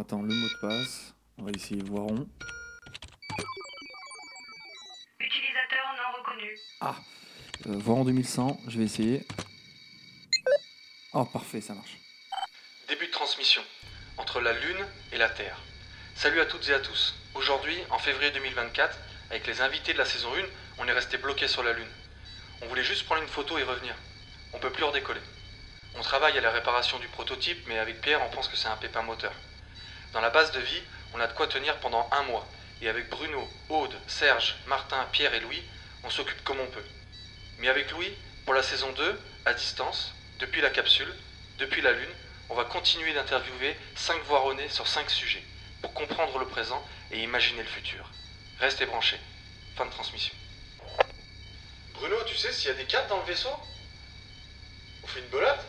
attend le mot de passe. On va essayer Voiron. Utilisateur non reconnu. Ah euh, Voiron 2100, je vais essayer. Oh, parfait, ça marche. Début de transmission. Entre la Lune et la Terre. Salut à toutes et à tous. Aujourd'hui, en février 2024, avec les invités de la saison 1, on est resté bloqué sur la Lune. On voulait juste prendre une photo et revenir. On peut plus redécoller. On travaille à la réparation du prototype, mais avec Pierre, on pense que c'est un pépin moteur. Dans la base de vie, on a de quoi tenir pendant un mois. Et avec Bruno, Aude, Serge, Martin, Pierre et Louis, on s'occupe comme on peut. Mais avec Louis, pour la saison 2, à distance, depuis la capsule, depuis la Lune, on va continuer d'interviewer 5 voironnés sur 5 sujets, pour comprendre le présent et imaginer le futur. Restez branchés. Fin de transmission. Bruno, tu sais s'il y a des cartes dans le vaisseau? On fait une belette